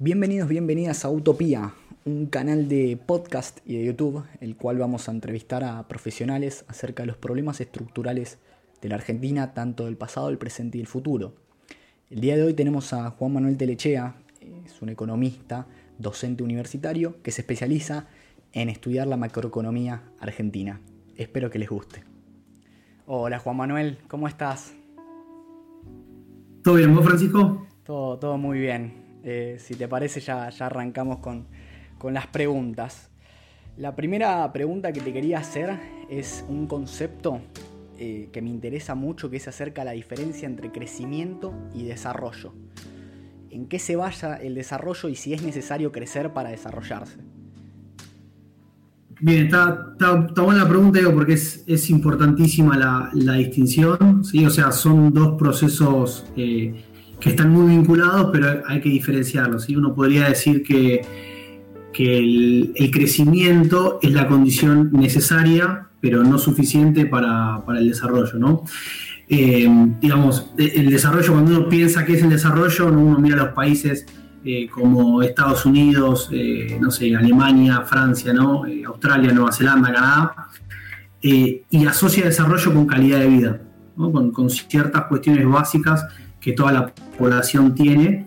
Bienvenidos, bienvenidas a Utopía, un canal de podcast y de YouTube, el cual vamos a entrevistar a profesionales acerca de los problemas estructurales de la Argentina, tanto del pasado, el presente y el futuro. El día de hoy tenemos a Juan Manuel Telechea, es un economista, docente universitario, que se especializa en estudiar la macroeconomía argentina. Espero que les guste. Hola Juan Manuel, ¿cómo estás? ¿Todo bien, vos Francisco? Todo, todo muy bien. Eh, si te parece, ya, ya arrancamos con, las preguntas. La primera pregunta que te quería hacer es un concepto eh, que me interesa mucho, que es acerca de la diferencia entre crecimiento y desarrollo. ¿En qué se basa el desarrollo y si es necesario crecer para desarrollarse? Bien, está, buena la pregunta, digo, porque es, importantísima la, distinción, ¿sí? O sea, son dos procesos eh, que están muy vinculados, pero hay que diferenciarlos. ¿sí? Uno podría decir que, que el, crecimiento es la condición necesaria, pero no suficiente para, el desarrollo. ¿no? Eh, digamos, el desarrollo, cuando uno piensa que es el desarrollo, uno mira los países eh, como Estados Unidos, eh, no sé, Alemania, Francia, ¿no? Australia, Nueva Zelanda, Canadá, y asocia desarrollo con calidad de vida, con, con ciertas cuestiones básicas que toda la población tiene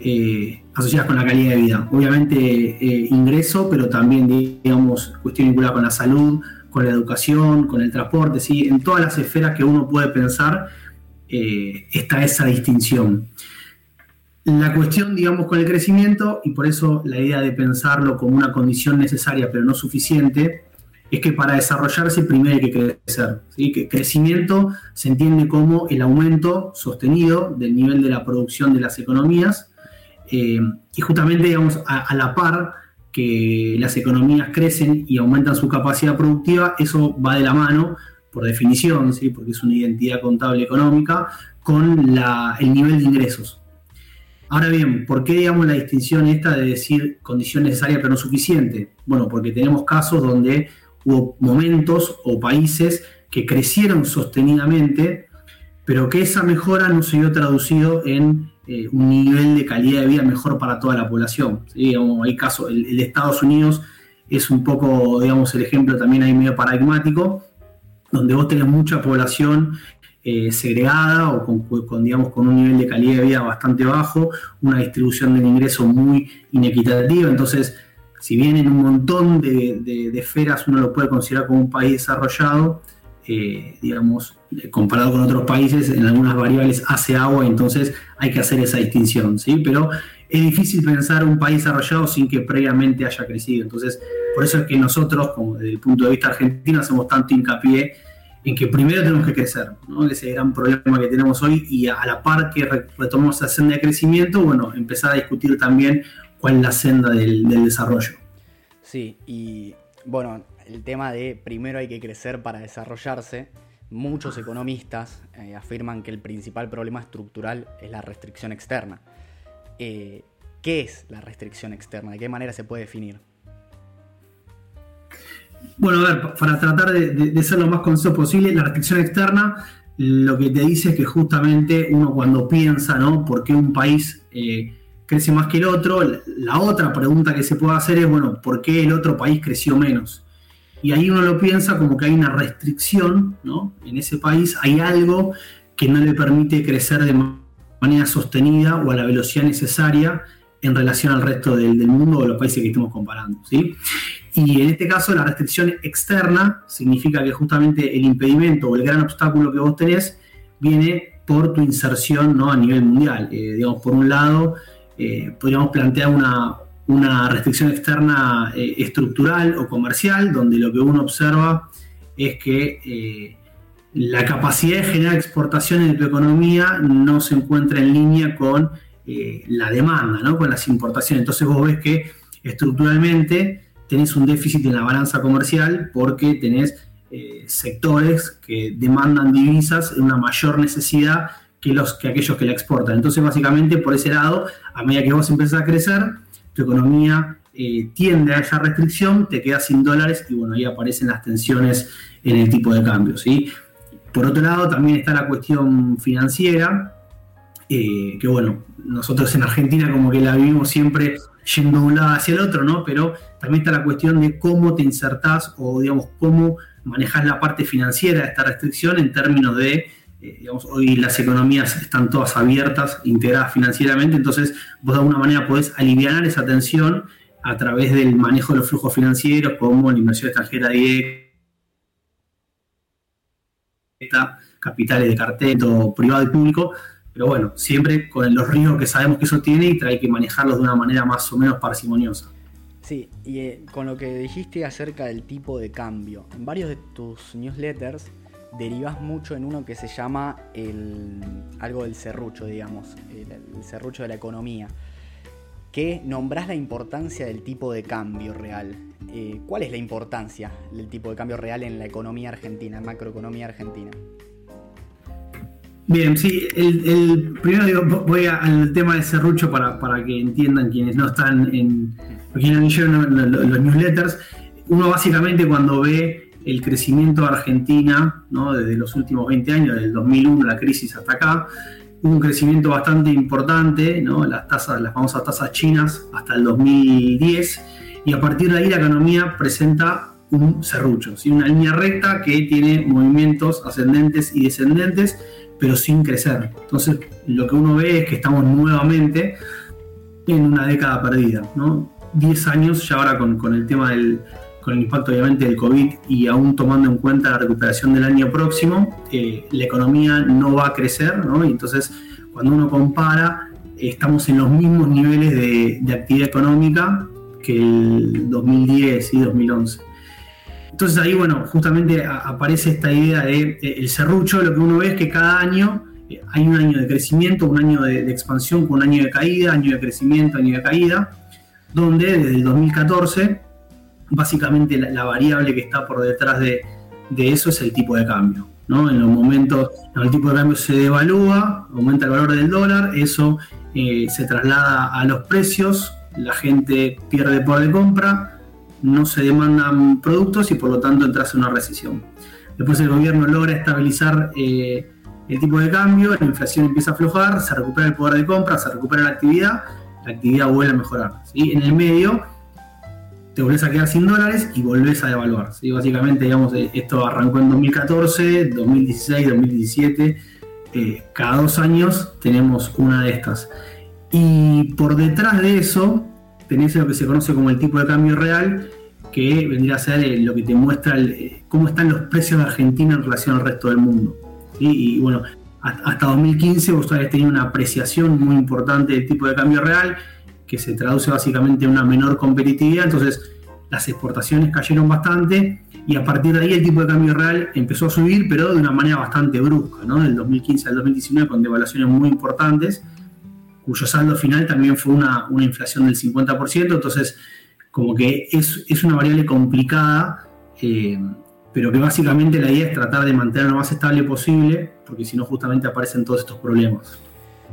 eh, asociadas con la calidad de vida. Obviamente eh, ingreso, pero también, digamos, cuestión vinculada con la salud, con la educación, con el transporte, ¿sí? en todas las esferas que uno puede pensar eh, está esa distinción. La cuestión, digamos, con el crecimiento, y por eso la idea de pensarlo como una condición necesaria pero no suficiente, es que para desarrollarse primero hay que crecer. ¿sí? Crecimiento se entiende como el aumento sostenido del nivel de la producción de las economías eh, y justamente digamos a, la par que las economías crecen y aumentan su capacidad productiva, eso va de la mano, por definición, ¿sí? porque es una identidad contable económica, con el nivel de ingresos. Ahora bien, ¿por qué digamos la distinción esta de decir condición necesaria pero no suficiente? Bueno, porque tenemos casos donde hubo momentos o países que crecieron sostenidamente, pero que esa mejora no se vio traducido en eh, un nivel de calidad de vida mejor para toda la población. hay casos, el, de Estados Unidos es un poco, digamos, el ejemplo también ahí medio paradigmático, donde vos tenés mucha población eh, segregada o con, digamos, con un nivel de calidad de vida bastante bajo, una distribución del ingreso muy inequitativa, entonces si bien en un montón de, esferas uno lo puede considerar como un país desarrollado, eh, digamos, comparado con otros países, en algunas variables hace agua, entonces hay que hacer esa distinción, ¿sí? Pero es difícil pensar un país desarrollado sin que previamente haya crecido. Entonces, por eso es que nosotros, como desde el punto de vista argentino, hacemos tanto hincapié en que primero tenemos que crecer, ¿no? ese gran problema que tenemos hoy, y a la par que retomamos esa senda de crecimiento, bueno, empezar a discutir también cuál es la senda del, desarrollo. Sí, y bueno, el tema de primero hay que crecer para desarrollarse. Muchos economistas eh, afirman que el principal problema estructural es la restricción externa. Eh, ¿Qué es la restricción externa? ¿De qué manera se puede definir? Bueno, a ver, para tratar de, ser lo más conciso posible, la restricción externa lo que te dice es que justamente uno cuando piensa, ¿no? ¿Por qué un país eh, crece más que el otro. La otra pregunta que se puede hacer es, bueno, ¿por qué el otro país creció menos? Y ahí uno lo piensa como que hay una restricción, ¿no? En ese país hay algo que no le permite crecer de manera sostenida o a la velocidad necesaria en relación al resto del, mundo o los países que estemos comparando, ¿sí? Y en este caso la restricción externa significa que justamente el impedimento o el gran obstáculo que vos tenés viene por tu inserción ¿no? a nivel mundial. Eh, digamos, por un lado, eh, podríamos plantear una, restricción externa eh, estructural o comercial, donde lo que uno observa es que eh, la capacidad de generar exportaciones de tu economía no se encuentra en línea con la demanda, ¿no? con las importaciones. Entonces vos ves que estructuralmente tenés un déficit en la balanza comercial porque tenés sectores que demandan divisas en una mayor necesidad que, los, que aquellos que la exportan. Entonces, básicamente, por ese lado, a medida que vos empezás a crecer, tu economía eh, tiende a esa restricción, te quedas sin dólares y bueno, ahí aparecen las tensiones en el tipo de cambio. ¿sí? Por otro lado, también está la cuestión financiera, que bueno, nosotros en Argentina como que la vivimos siempre yendo de un lado hacia el otro, ¿no? Pero también está la cuestión de cómo te insertás o, digamos, cómo manejas la parte financiera de esta restricción en términos de, eh, hoy las economías están todas abiertas, integradas financieramente, entonces vos de alguna manera podés aliviar esa tensión a través del manejo de los flujos financieros, como la inversión extranjera directa, capitales de cartel, privado y público, pero bueno, siempre con los riesgos que sabemos que eso tiene y hay que manejarlos de una manera más o menos parsimoniosa. Sí, y eh, con lo que dijiste acerca del tipo de cambio, en varios de tus newsletters derivas mucho en uno que se llama el, algo del serrucho, digamos, el, serrucho de la economía, que nombras la importancia del tipo de cambio real. Eh, ¿Cuál es la importancia del tipo de cambio real en la economía argentina, en macroeconomía argentina? Bien, sí, el, primero voy al tema de Serrucho para, para que entiendan quienes no están en, quienes los newsletters. Uno básicamente cuando ve el crecimiento de Argentina, ¿no? desde los últimos 20 años, desde el 2001, la crisis hasta acá, hubo un crecimiento bastante importante, ¿no? las, tasas, las famosas tasas chinas hasta el 2010, y a partir de ahí la economía presenta un serrucho, una línea recta que tiene movimientos ascendentes y descendentes, pero sin crecer. Entonces, lo que uno ve es que estamos nuevamente en una década perdida, ¿no? 10 años ya ahora con, el tema del con el impacto obviamente del COVID y aún tomando en cuenta la recuperación del año próximo, eh, la economía no va a crecer, ¿no? Entonces, cuando uno compara, estamos en los mismos niveles de, de actividad económica que el 2010 y 2011. Entonces ahí, bueno, justamente aparece esta idea de eh, el serrucho, lo que uno ve es que cada año eh, hay un año de crecimiento, un año de, expansión con un año de caída, año de crecimiento, año de caída, donde desde el 2014, básicamente la, variable que está por detrás de, eso es el tipo de cambio. ¿no? En los momentos, en el tipo de cambio se devalúa, aumenta el valor del dólar, eso eh, se traslada a los precios, la gente pierde poder de compra, no se demandan productos y por lo tanto entras en una recesión. Después el gobierno logra estabilizar eh, el tipo de cambio, la inflación empieza a aflojar, se recupera el poder de compra, se recupera la actividad, la actividad vuelve a mejorar. En el medio te volvés a quedar sin dólares y volvés a devaluar. Básicamente, digamos, eh, esto arrancó en 2014, 2016, 2017. cada dos años tenemos una de estas. Y por detrás de eso, tenés lo que se conoce como el tipo de cambio real, que vendría a ser eh, lo que te muestra eh, cómo están los precios de Argentina en relación al resto del mundo. Y bueno, hasta 2015 vos habías tenido una apreciación muy importante del tipo de cambio real, que se traduce básicamente en una menor competitividad, entonces las exportaciones cayeron bastante y a partir de ahí el tipo de cambio real empezó a subir, pero de una manera bastante brusca, ¿no? Del 2015 al 2019 con devaluaciones muy importantes cuyo saldo final también fue una, inflación del 50%, entonces como que es, una variable complicada, eh, pero que básicamente la idea es tratar de mantener lo más estable posible, porque si no justamente aparecen todos estos problemas.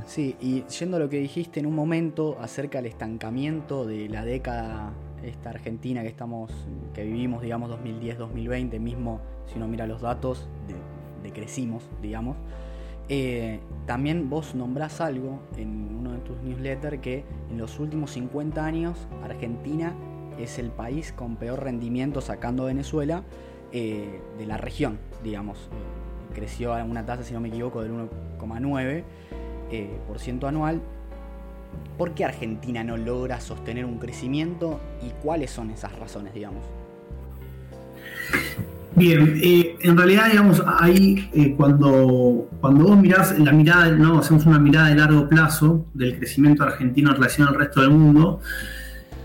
Sí, y yendo a lo que dijiste en un momento acerca del estancamiento de la década esta argentina que estamos, que vivimos, digamos, 2010-2020, mismo si uno mira los datos, decrecimos, digamos. Eh, también vos nombrás algo en uno de tus newsletters que en los últimos 50 años Argentina es el país con peor rendimiento sacando Venezuela eh, de la región, digamos. Eh, creció a una tasa, si no me equivoco, del 1,9% por ciento anual. ¿Por qué Argentina no logra sostener un crecimiento y cuáles son esas razones, digamos? Bien, eh, en realidad, digamos, ahí eh, cuando, cuando vos mirás la mirada, ¿no? hacemos una mirada de largo plazo del crecimiento argentino en relación al resto del mundo,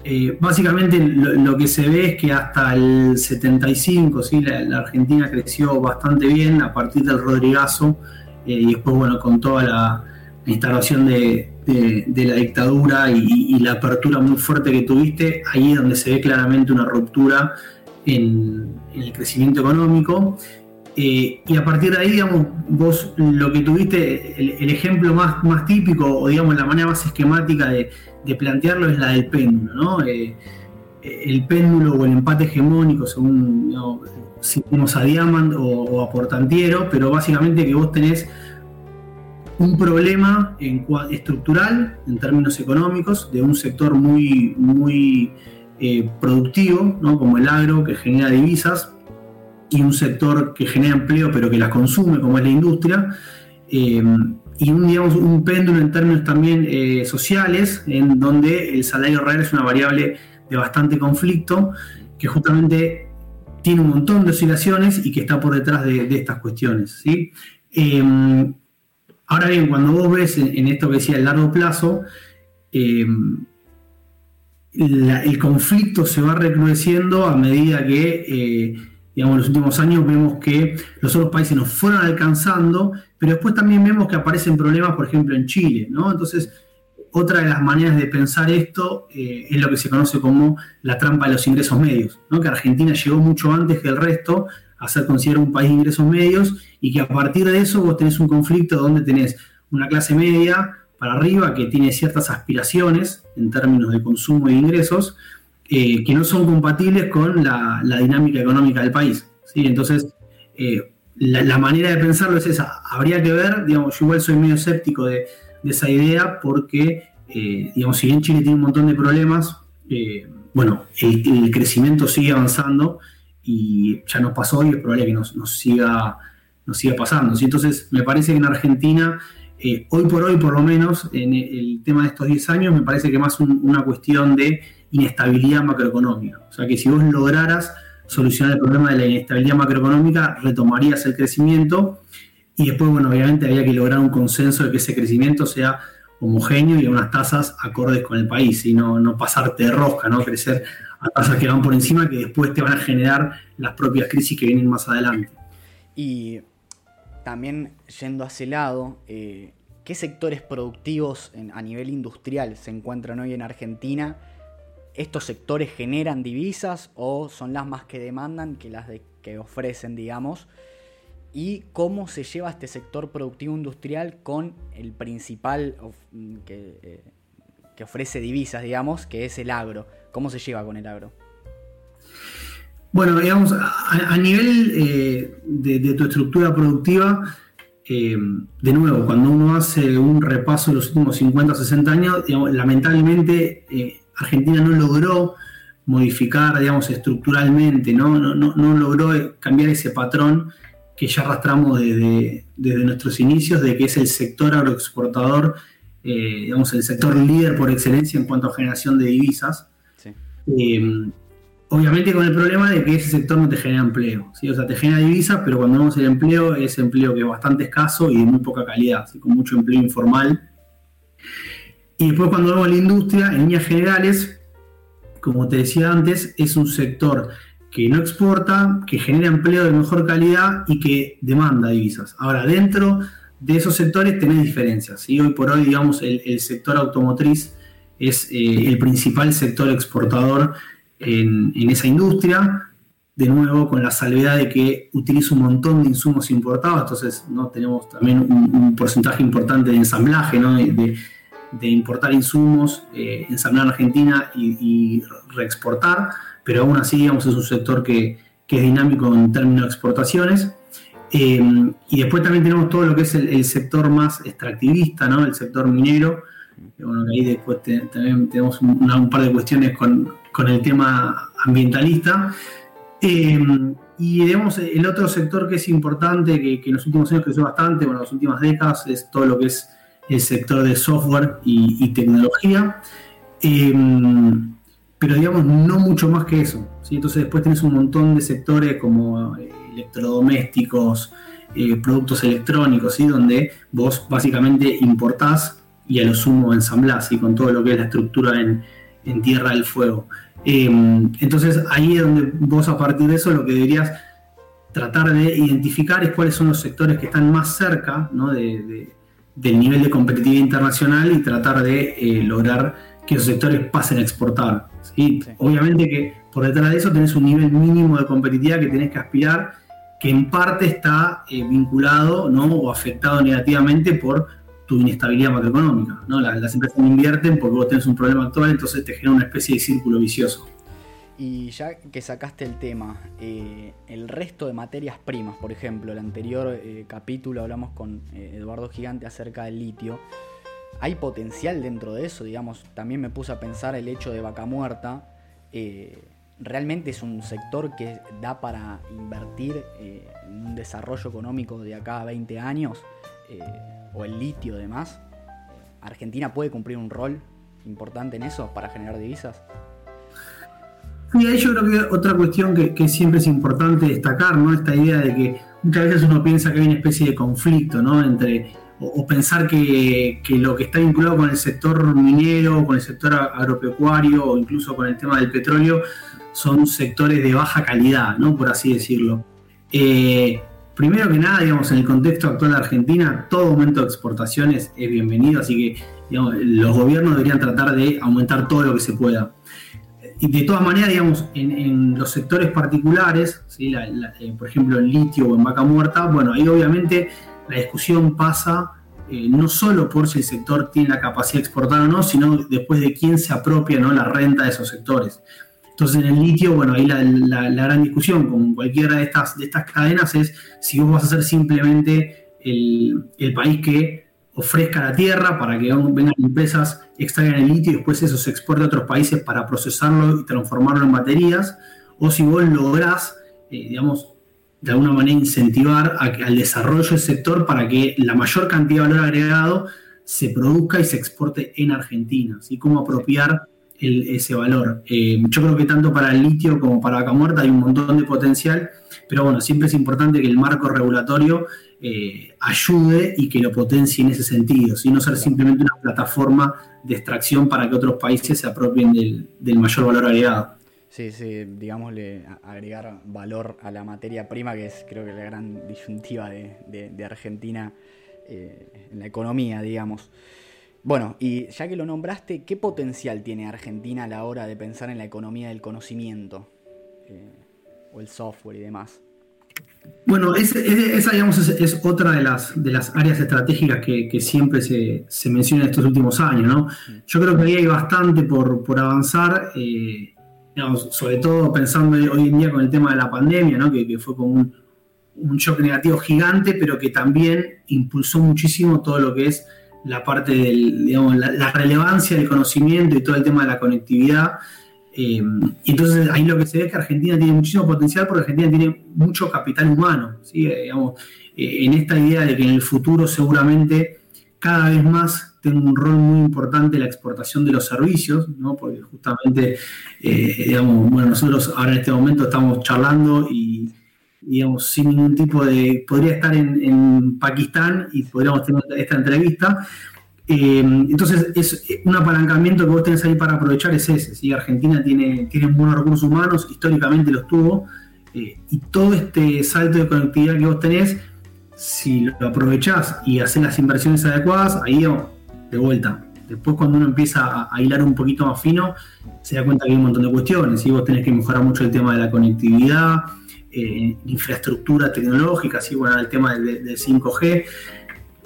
eh, básicamente lo, que se ve es que hasta el 75, ¿sí? la, Argentina creció bastante bien a partir del Rodrigazo y después, bueno, con toda la, instalación de, la dictadura y, la apertura muy fuerte que tuviste, ahí es donde se ve claramente una ruptura en, el crecimiento económico. Eh, y a partir de ahí, digamos, vos lo que tuviste, el, ejemplo más, más típico, o digamos la manera más esquemática de, plantearlo es la del péndulo, ¿no? Eh, el péndulo o el empate hegemónico, según si tenemos a Diamond o, a Portantiero, pero básicamente que vos tenés un problema estructural en términos económicos de un sector muy, muy eh, productivo, como el agro, que genera divisas, y un sector que genera empleo pero que las consume, como es la industria, eh, y un, digamos, un péndulo en términos también eh, sociales, en donde el salario real es una variable de bastante conflicto, que justamente tiene un montón de oscilaciones y que está por detrás de, estas cuestiones. ¿sí? Ahora bien, cuando vos ves en, esto que decía el largo plazo, eh, el conflicto se va recrudeciendo a medida que, eh, digamos, en los últimos años vemos que los otros países nos fueron alcanzando, pero después también vemos que aparecen problemas, por ejemplo, en Chile, ¿no? Entonces, otra de las maneras de pensar esto eh, es lo que se conoce como la trampa de los ingresos medios, ¿no? que Argentina llegó mucho antes que el resto a ser considerado un país de ingresos medios y que a partir de eso vos tenés un conflicto donde tenés una clase media para arriba que tiene ciertas aspiraciones en términos de consumo e ingresos eh, que no son compatibles con la, dinámica económica del país. ¿sí? Entonces, eh, la, manera de pensarlo es esa. Habría que ver, digamos, yo igual soy medio escéptico de, esa idea porque, eh, digamos, si bien Chile tiene un montón de problemas, bueno, el, crecimiento sigue avanzando y ya nos pasó y es probable que nos, siga, nos siga pasando. Entonces, me parece que en Argentina, eh, hoy por hoy, por lo menos, en el tema de estos 10 años, me parece que más una cuestión de inestabilidad macroeconómica. O sea, que si vos lograras solucionar el problema de la inestabilidad macroeconómica, retomarías el crecimiento y después, bueno, obviamente había que lograr un consenso de que ese crecimiento sea homogéneo y a unas tasas acordes con el país y no, no pasarte de rosca, no crecer a tasas que van por encima que después te van a generar las propias crisis que vienen más adelante. Y también yendo a ese lado, eh, ¿qué sectores productivos a nivel industrial se encuentran hoy en Argentina? ¿Estos sectores generan divisas o son las más que demandan que las que ofrecen, digamos? ¿Y cómo se lleva este sector productivo industrial con el principal eh, que ofrece divisas, digamos, que es el agro? ¿Cómo se lleva con el agro? Bueno, digamos, a, nivel eh, de, tu estructura productiva, eh, de nuevo, cuando uno hace un repaso de los últimos 50 o 60 años, lamentablemente eh, Argentina no logró modificar, digamos, estructuralmente, ¿no? No, logró cambiar ese patrón que ya arrastramos desde, desde, nuestros inicios, de que es el sector agroexportador, digamos, el sector líder por excelencia en cuanto a generación de divisas. Eh, obviamente con el problema de que ese sector no te genera empleo, ¿sí? o sea, te genera divisas, pero cuando vemos el empleo, es empleo que es bastante escaso y de muy poca calidad, con mucho empleo informal. Y después cuando vemos la industria, en líneas generales, como te decía antes, es un sector que no exporta, que genera empleo de mejor calidad y que demanda divisas. Ahora, dentro de esos sectores tenés diferencias. y Hoy por hoy, digamos, el sector automotriz es eh, el principal sector exportador en, esa industria, de nuevo con la salvedad de que utiliza un montón de insumos importados, entonces ¿no? tenemos también un, porcentaje importante de ensamblaje, de, importar insumos, eh, ensamblar en Argentina y, reexportar, pero aún así digamos, es un sector que, es dinámico en términos de exportaciones. Eh, y después también tenemos todo lo que es el, sector más extractivista, ¿no? el sector minero, bueno, ahí después también tenemos un, par de cuestiones con, el tema ambientalista. Em, y digamos, el otro sector que es importante, que, en los últimos años creció bastante, bueno, en las últimas décadas, es todo lo que es el sector de software y, tecnología. Em, pero digamos, no mucho más que eso. Entonces después tenés un montón de sectores como electrodomésticos, eh, productos electrónicos, ¿sí? donde vos básicamente importás y a lo sumo ensamblás con todo lo que es la estructura en, Tierra del Fuego. Em, entonces ahí es donde vos a partir de eso lo que deberías tratar de identificar es cuáles son los sectores que están más cerca del nivel de competitividad internacional y tratar de eh, lograr que esos sectores pasen a exportar. Obviamente que por detrás de eso tenés un nivel mínimo de competitividad que tenés que aspirar, que en parte está eh, vinculado ¿no? o afectado negativamente por tu inestabilidad macroeconómica. ¿no? Las, empresas no invierten porque vos tenés un problema actual, entonces te genera una especie de círculo vicioso. Y ya que sacaste el tema, eh, el resto de materias primas, por ejemplo, el anterior eh, capítulo hablamos con eh, Eduardo Gigante acerca del litio. ¿Hay potencial dentro de eso? Digamos, también me puse a pensar el hecho de vaca muerta. ¿Realmente es un sector que da para invertir en un desarrollo económico de acá a 20 años? ¿O el litio además? ¿Argentina puede cumplir un rol importante en eso para generar divisas? Y yo creo que otra cuestión que, siempre es importante destacar, ¿no? Esta idea de que muchas veces uno piensa que hay una especie de conflicto, ¿no? Entre, o, pensar que, lo que está vinculado con el sector minero, con el sector agropecuario o incluso con el tema del petróleo son sectores de baja calidad, ¿no? Por así decirlo. Eh, primero que nada, digamos, en el contexto actual de Argentina, todo aumento de exportaciones es bienvenido, así que los gobiernos deberían tratar de aumentar todo lo que se pueda y de todas maneras, digamos, en, los sectores particulares, eh, por ejemplo en litio o en vaca muerta, bueno, ahí obviamente la discusión pasa eh, no solo por si el sector tiene la capacidad de exportar o no, sino después de quién se apropia ¿no? la renta de esos sectores. Entonces en el litio, bueno, ahí la, gran discusión con cualquiera de estas, de estas cadenas es si vos vas a ser simplemente el, el país que ofrezca la tierra para que vengan empresas, extraigan el litio y después eso se exporte a otros países para procesarlo y transformarlo en baterías, o si vos lográs, eh, digamos, de alguna manera incentivar al desarrollo del sector para que la mayor cantidad de valor agregado se produzca y se exporte en Argentina, así como apropiar ese valor. Eh, yo creo que tanto para el litio como para vaca muerta hay un montón de potencial, pero bueno, siempre es importante que el marco regulatorio eh, ayude y que lo potencie en ese sentido, sino ser simplemente una plataforma de extracción para que otros países se apropien del, mayor valor agregado. Sí, sí, digámosle, agregar valor a la materia prima, que es creo que la gran disyuntiva de, Argentina eh, en la economía, digamos. Bueno, y ya que lo nombraste, ¿qué potencial tiene Argentina a la hora de pensar en la economía del conocimiento? Eh, o el software y demás. Bueno, esa digamos, es, otra de las, de las áreas estratégicas que, siempre se, menciona en estos últimos años. ¿no? Yo creo que ahí hay bastante por, avanzar, eh, sobre todo pensando hoy en día con el tema de la pandemia, ¿no? que, fue como un, un, shock negativo gigante, pero que también impulsó muchísimo todo lo que es la parte de digamos, la relevancia del conocimiento y todo el tema de la conectividad. Eh, y entonces ahí lo que se ve es que Argentina tiene muchísimo potencial porque Argentina tiene mucho capital humano. Eh, eh, en esta idea de que en el futuro seguramente cada vez más tenga un rol muy importante la exportación de los servicios, porque justamente, digamos, bueno, nosotros ahora en este momento estamos charlando y, digamos, sin ningún tipo de... Podría estar en, Pakistán y podríamos tener esta entrevista, eh, entonces, es un apalancamiento que vos tenés ahí para aprovechar es ese. Argentina tiene, tiene buenos recursos humanos, históricamente los tuvo, eh, y todo este salto de conectividad que vos tenés, si lo aprovechás y haces las inversiones adecuadas, ahí de vuelta. Después cuando uno empieza a, hilar un poquito más fino, se da cuenta que hay un montón de cuestiones. Y vos tenés que mejorar mucho el tema de la conectividad, eh, infraestructura tecnológica, así bueno, el tema del 5G.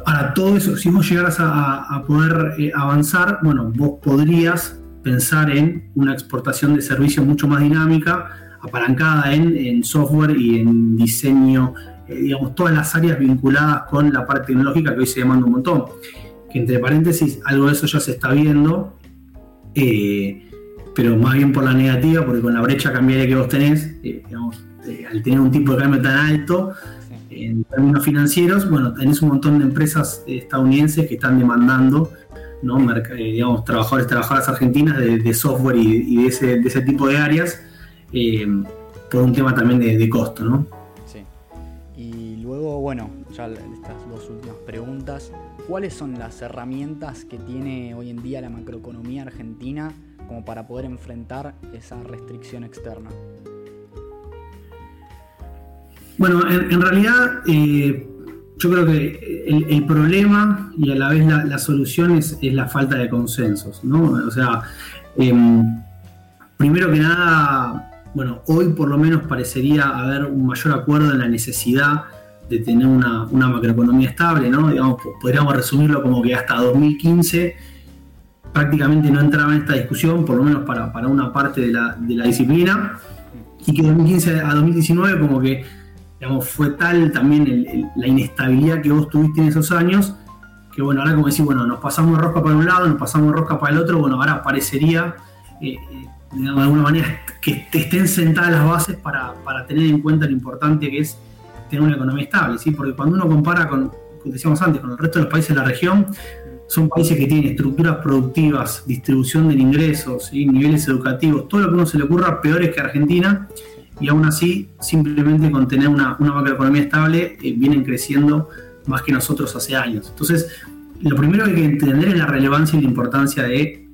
Ahora, todo eso, si vos llegaras a, poder eh, avanzar, bueno, vos podrías pensar en una exportación de servicios mucho más dinámica, apalancada en, software y en diseño, eh, digamos, todas las áreas vinculadas con la parte tecnológica que hoy se demanda un montón. Que entre paréntesis, algo de eso ya se está viendo, eh, pero más bien por la negativa, porque con la brecha cambiaria que vos tenés, digamos, al tener un tipo de cambio tan alto, en términos financieros, bueno, tenés un montón de empresas estadounidenses que están demandando, ¿no? Eh, digamos, trabajadores, trabajadoras argentinas de, software y, de, ese, tipo de áreas, eh, por un tema también de, costo, ¿no? Sí. Y luego, bueno, ya estas dos últimas preguntas, ¿cuáles son las herramientas que tiene hoy en día la macroeconomía argentina como para poder enfrentar esa restricción externa? Bueno, en, realidad eh, yo creo que el, problema y a la vez la, solución es, la falta de consensos, ¿no? O sea, em, primero que nada, bueno, hoy por lo menos parecería haber un mayor acuerdo en la necesidad de tener una, macroeconomía estable, ¿no? Digamos, podríamos resumirlo como que hasta 2015 prácticamente no entraba en esta discusión, por lo menos para, una parte de la, disciplina, y que de 2015 a 2019 como que digamos, fue tal también la inestabilidad que vos tuviste en esos años, que bueno, ahora como decís, bueno, nos pasamos rosca para un lado, nos pasamos rosca para el otro, bueno, ahora parecería, eh, eh, de alguna manera, que estén sentadas las bases para, tener en cuenta lo importante que es tener una economía estable, ¿sí? Porque cuando uno compara con, como decíamos antes, con el resto de los países de la región, son países que tienen estructuras productivas, distribución de ingresos, niveles educativos, todo lo que uno se le ocurra peores que Argentina, y aún así, simplemente con tener una, macroeconomía estable, eh, vienen creciendo más que nosotros hace años. Entonces, lo primero que hay que entender es la relevancia y la importancia de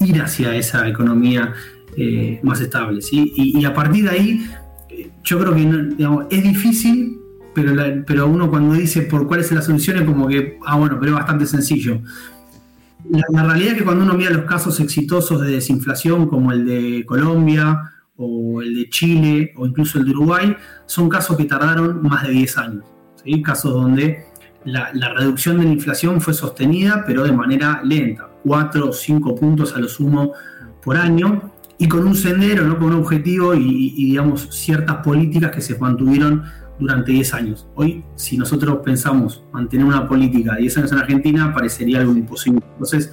ir hacia esa economía eh, más estable. ¿sí? Y, a partir de ahí, eh, yo creo que es difícil, pero, pero uno cuando dice por cuál es la solución es como que, ah, bueno, pero es bastante sencillo. La, la realidad es que cuando uno mira los casos exitosos de desinflación, como el de Colombia, o el de Chile o incluso el de Uruguay, son casos que tardaron más de 10 años. ¿sí? Casos donde la, reducción de la inflación fue sostenida, pero de manera lenta, 4 o 5 puntos a lo sumo por año, y con un sendero, ¿no? con un objetivo y, digamos ciertas políticas que se mantuvieron durante 10 años. Hoy, si nosotros pensamos mantener una política de 10 años en Argentina, parecería algo imposible. Entonces,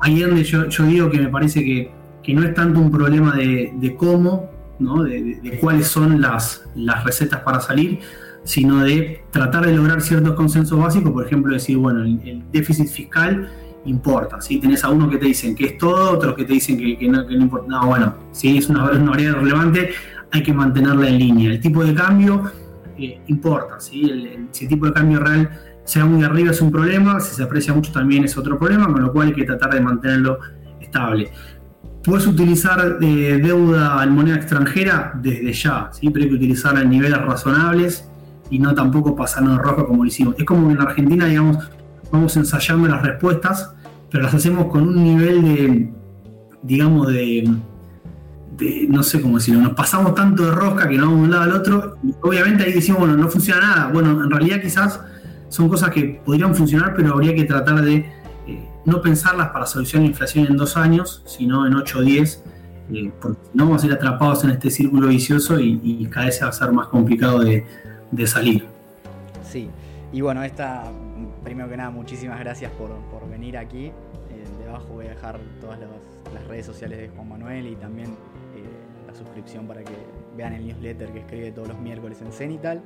ahí es donde yo digo que me parece que que no es tanto un problema de, cómo, de, cuáles son las, recetas para salir, sino de tratar de lograr ciertos consensos básicos, por ejemplo, decir, bueno, el, déficit fiscal importa, ¿sí? Tenés a uno que te dicen que es todo, otros que te dicen que, no, importa, no, bueno, si es una, una, variable relevante, hay que mantenerla en línea. El tipo de cambio eh, importa, ¿sí? Si el tipo de cambio real sea muy arriba es un problema, si se aprecia mucho también es otro problema, con lo cual hay que tratar de mantenerlo estable. Puedes utilizar eh, deuda en moneda extranjera desde ya, siempre hay que utilizarla en niveles razonables y no tampoco pasarnos de rojo como lo hicimos. Es como en Argentina, digamos, vamos ensayando las respuestas, pero las hacemos con un nivel de, digamos, de, no sé cómo decirlo, nos pasamos tanto de rosca que no vamos de un lado al otro, obviamente ahí decimos, bueno, no funciona nada. Bueno, en realidad quizás son cosas que podrían funcionar, pero habría que tratar de no pensarlas para solucionar la inflación en dos años, sino en ocho o diez, eh, porque no vamos a ir atrapados en este círculo vicioso y, cada vez va a ser más complicado de, salir. Sí, y bueno, esta, primero que nada, muchísimas gracias por, venir aquí. Eh, debajo voy a dejar todas las, redes sociales de Juan Manuel y también eh, la suscripción para que vean el newsletter que escribe todos los miércoles en Cenital.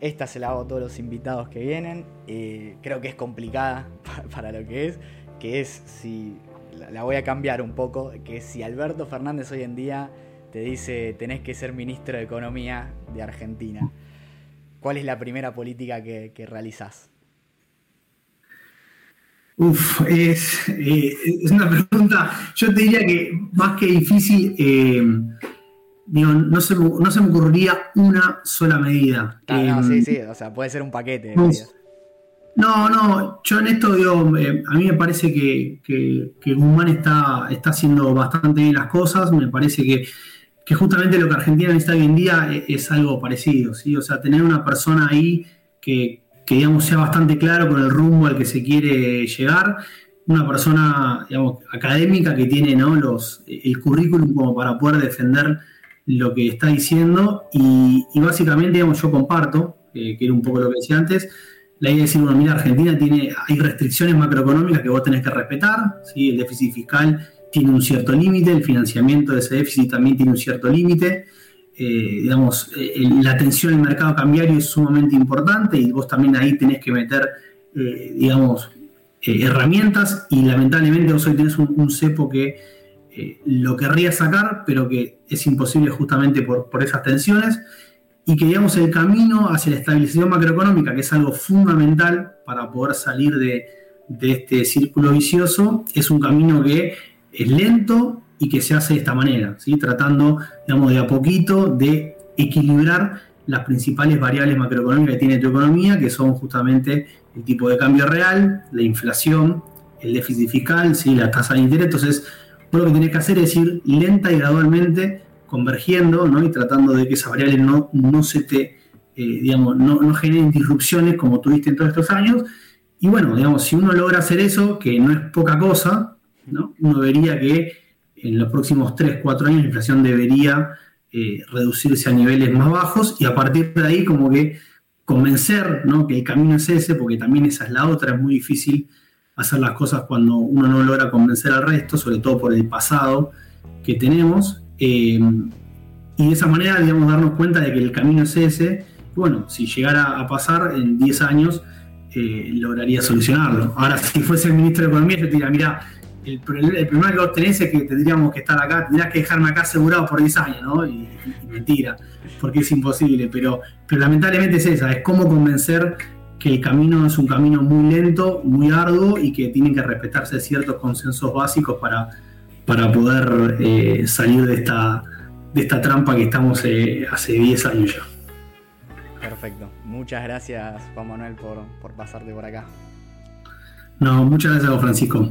Esta se la hago a todos los invitados que vienen. Creo que es complicada para lo que es. Que es si. La voy a cambiar un poco. Que si Alberto Fernández hoy en día te dice tenés que ser ministro de Economía de Argentina. ¿Cuál es la primera política que, realizás? Uf, es, eh, es, una pregunta, yo te diría que más que difícil, eh, no se, no se me ocurriría una sola medida. Ah, no, sí, em, sí, o sea, puede ser un paquete. no, no, yo en esto digo, eh, a mí me parece que, que, Guzmán está, está haciendo bastante bien las cosas, me parece que, justamente lo que Argentina necesita hoy en día es, es, algo parecido, ¿sí? O sea, tener una persona ahí que, que, digamos, sea bastante claro con el rumbo al que se quiere llegar, una persona, digamos, académica que tiene, ¿no? Los, el currículum como para poder defender lo que está diciendo y, básicamente, digamos, yo comparto, que era un poco lo que decía antes, la idea de decir, bueno, mira, Argentina tiene, hay restricciones macroeconómicas que vos tenés que respetar, ¿sí? el déficit fiscal tiene un cierto límite, el financiamiento de ese déficit también tiene un cierto límite, eh, digamos, eh, la atención al mercado cambiario es sumamente importante y vos también ahí tenés que meter, eh, digamos, herramientas y lamentablemente vos hoy tenés un cepo que eh, lo querría sacar, pero que es imposible justamente por, esas tensiones, y que digamos el camino hacia la estabilización macroeconómica, que es algo fundamental para poder salir de, este círculo vicioso, es un camino que es lento y que se hace de esta manera, ¿sí? tratando digamos, de a poquito de equilibrar las principales variables macroeconómicas que tiene tu economía, que son justamente el tipo de cambio real, la inflación, el déficit fiscal, ¿sí? la tasa de interés. Entonces, lo que tenés que hacer es ir lenta y gradualmente convergiendo ¿no? y tratando de que esas variables no, no se te, eh, digamos, no, no, generen disrupciones como tuviste en todos estos años. Y bueno, digamos, si uno logra hacer eso, que no es poca cosa, ¿no? Uno vería que en los próximos 3, 4 años la inflación debería eh, reducirse a niveles más bajos y a partir de ahí como que convencer ¿no? que el camino es ese, porque también esa es la otra, es muy difícil hacer las cosas cuando uno no logra convencer al resto, sobre todo por el pasado que tenemos. Eh, y de esa manera, digamos, darnos cuenta de que el camino es ese. Bueno, si llegara a pasar en 10 años, eh, lograría solucionarlo. Ahora, si fuese el ministro de Economía, yo te diría, mira, el, problema que vos tenés es que tendríamos que estar acá, tendrías que dejarme acá asegurado por 10 años, ¿no? Y, mentira, porque es imposible, pero, pero lamentablemente es esa, es cómo convencer que el camino es un camino muy lento, muy arduo y que tienen que respetarse ciertos consensos básicos para, para poder eh, salir de esta, de esta trampa que estamos eh, hace 10 años ya. Perfecto. Muchas gracias, Juan Manuel, por, por pasarte por acá. No, muchas gracias, Francisco.